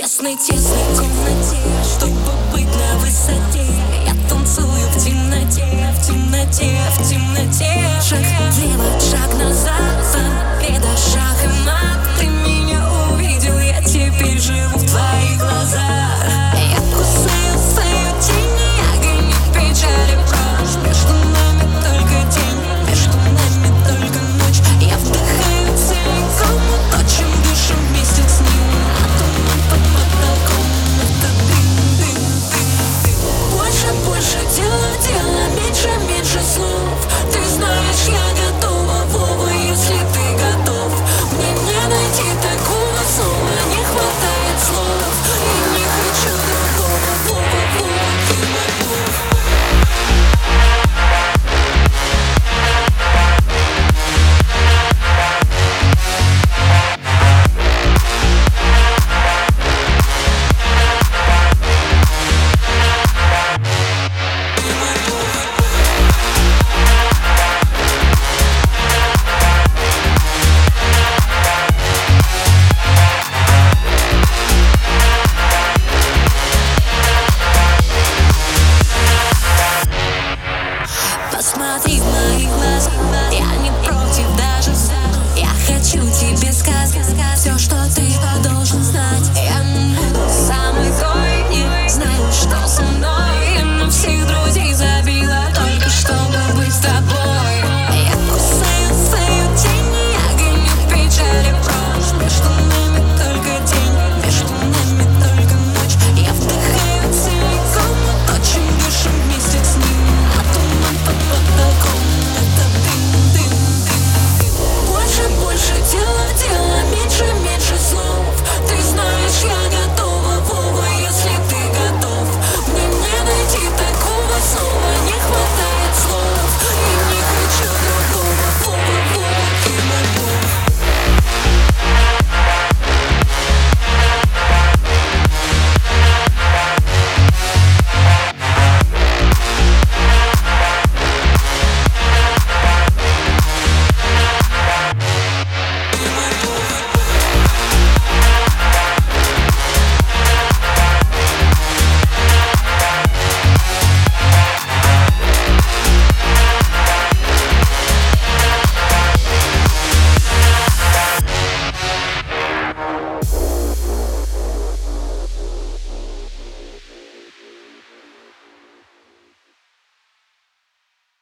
тесной, тесной комнате Чтобы быть на высоте. Я танцую в темноте, в темноте, в темноте Дела, дела, меньше, меньше слов.